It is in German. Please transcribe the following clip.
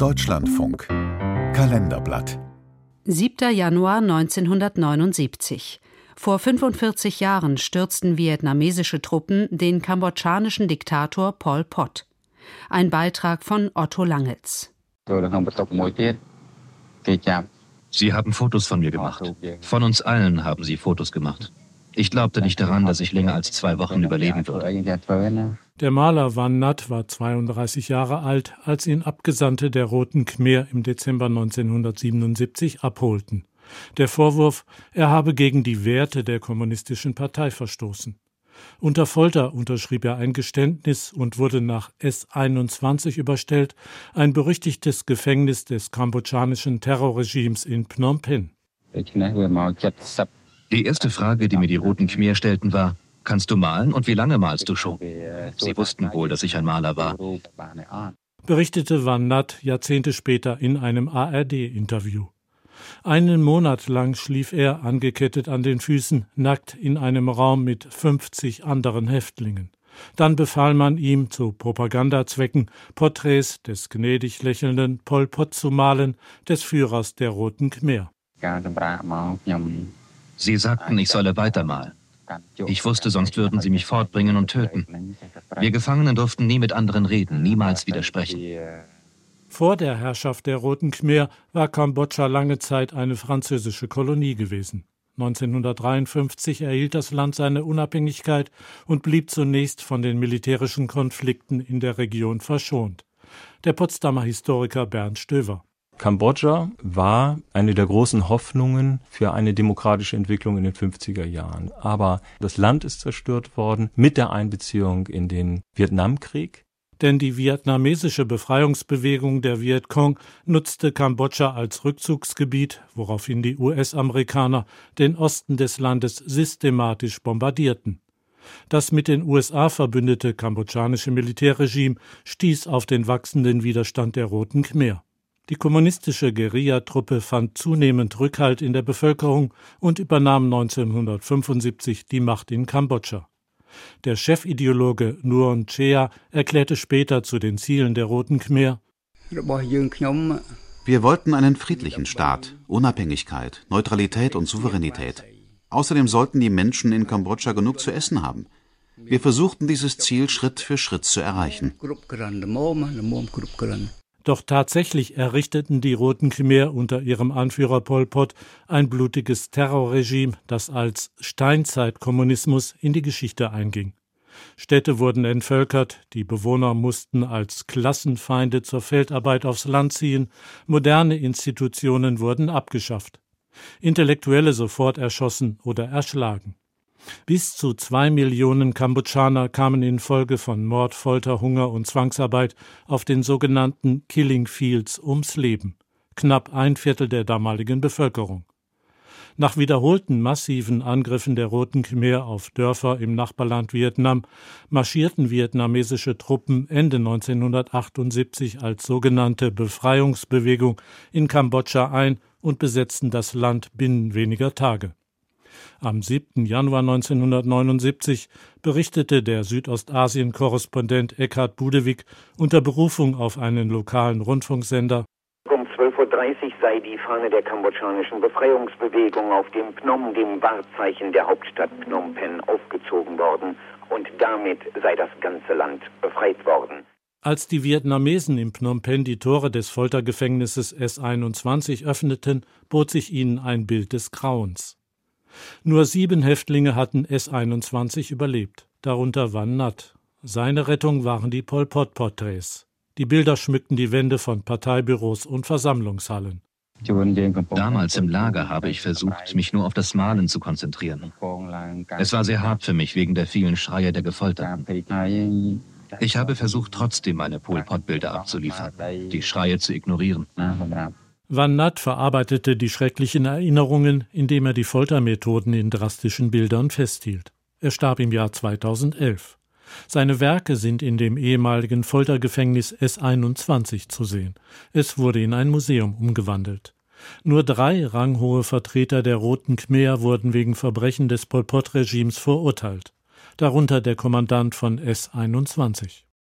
Deutschlandfunk Kalenderblatt 7. Januar 1979. Vor 45 Jahren stürzten vietnamesische Truppen den kambodschanischen Diktator Pol Pot. Ein Beitrag von Otto Langels. Sie haben Fotos von mir gemacht. Von uns allen haben Sie Fotos gemacht. Ich glaubte nicht daran, dass ich länger als zwei Wochen überleben würde. Der Maler Van Nat war 32 Jahre alt, als ihn Abgesandte der Roten Khmer im Dezember 1977 abholten. Der Vorwurf, er habe gegen die Werte der kommunistischen Partei verstoßen. Unter Folter unterschrieb er ein Geständnis und wurde nach S21 überstellt, ein berüchtigtes Gefängnis des kambodschanischen Terrorregimes in Phnom Penh. Die erste Frage, die mir die Roten Khmer stellten, war, Kannst du malen und wie lange malst du schon? Sie wussten wohl, dass ich ein Maler war. Berichtete Van Nat Jahrzehnte später in einem ARD-Interview. Einen Monat lang schlief er angekettet an den Füßen, nackt in einem Raum mit 50 anderen Häftlingen. Dann befahl man ihm zu Propagandazwecken Porträts des gnädig lächelnden Pol Pot zu malen, des Führers der Roten Khmer. Sie sagten, ich solle weitermalen. Ich wusste, sonst würden sie mich fortbringen und töten. Wir Gefangenen durften nie mit anderen reden, niemals widersprechen. Vor der Herrschaft der Roten Khmer war Kambodscha lange Zeit eine französische Kolonie gewesen. 1953 erhielt das Land seine Unabhängigkeit und blieb zunächst von den militärischen Konflikten in der Region verschont. Der Potsdamer Historiker Bernd Stöver. Kambodscha war eine der großen Hoffnungen für eine demokratische Entwicklung in den 50er Jahren. Aber das Land ist zerstört worden mit der Einbeziehung in den Vietnamkrieg. Denn die vietnamesische Befreiungsbewegung der Vietcong nutzte Kambodscha als Rückzugsgebiet, woraufhin die US-Amerikaner den Osten des Landes systematisch bombardierten. Das mit den USA verbündete kambodschanische Militärregime stieß auf den wachsenden Widerstand der Roten Khmer. Die kommunistische Guerillatruppe fand zunehmend Rückhalt in der Bevölkerung und übernahm 1975 die Macht in Kambodscha. Der Chefideologe Nuon Chea erklärte später zu den Zielen der Roten Khmer Wir wollten einen friedlichen Staat, Unabhängigkeit, Neutralität und Souveränität. Außerdem sollten die Menschen in Kambodscha genug zu essen haben. Wir versuchten dieses Ziel Schritt für Schritt zu erreichen. Doch tatsächlich errichteten die Roten Khmer unter ihrem Anführer Pol Pot ein blutiges Terrorregime, das als Steinzeitkommunismus in die Geschichte einging. Städte wurden entvölkert, die Bewohner mussten als Klassenfeinde zur Feldarbeit aufs Land ziehen, moderne Institutionen wurden abgeschafft, Intellektuelle sofort erschossen oder erschlagen. Bis zu zwei Millionen Kambodschaner kamen infolge von Mord, Folter, Hunger und Zwangsarbeit auf den sogenannten Killing Fields ums Leben, knapp ein Viertel der damaligen Bevölkerung. Nach wiederholten massiven Angriffen der Roten Khmer auf Dörfer im Nachbarland Vietnam marschierten vietnamesische Truppen Ende 1978 als sogenannte Befreiungsbewegung in Kambodscha ein und besetzten das Land binnen weniger Tage. Am 7. Januar 1979 berichtete der Südostasien-Korrespondent Eckhard Budewig unter Berufung auf einen lokalen Rundfunksender um 12.30 Uhr sei die Fahne der kambodschanischen Befreiungsbewegung auf dem Phnom, dem Wahrzeichen der Hauptstadt Phnom Penh, aufgezogen worden und damit sei das ganze Land befreit worden. Als die Vietnamesen in Phnom Penh die Tore des Foltergefängnisses S21 öffneten, bot sich ihnen ein Bild des Grauens. Nur sieben Häftlinge hatten S-21 überlebt, darunter Van Nat. Seine Rettung waren die Pol Pot-Porträts. Die Bilder schmückten die Wände von Parteibüros und Versammlungshallen. Damals im Lager habe ich versucht, mich nur auf das Malen zu konzentrieren. Es war sehr hart für mich wegen der vielen Schreie der Gefolterten. Ich habe versucht, trotzdem meine Pol Pot-Bilder abzuliefern, die Schreie zu ignorieren. Van Nat verarbeitete die schrecklichen Erinnerungen, indem er die Foltermethoden in drastischen Bildern festhielt. Er starb im Jahr 2011. Seine Werke sind in dem ehemaligen Foltergefängnis S21 zu sehen. Es wurde in ein Museum umgewandelt. Nur drei ranghohe Vertreter der Roten Khmer wurden wegen Verbrechen des Pol Pot-Regimes verurteilt, darunter der Kommandant von S21.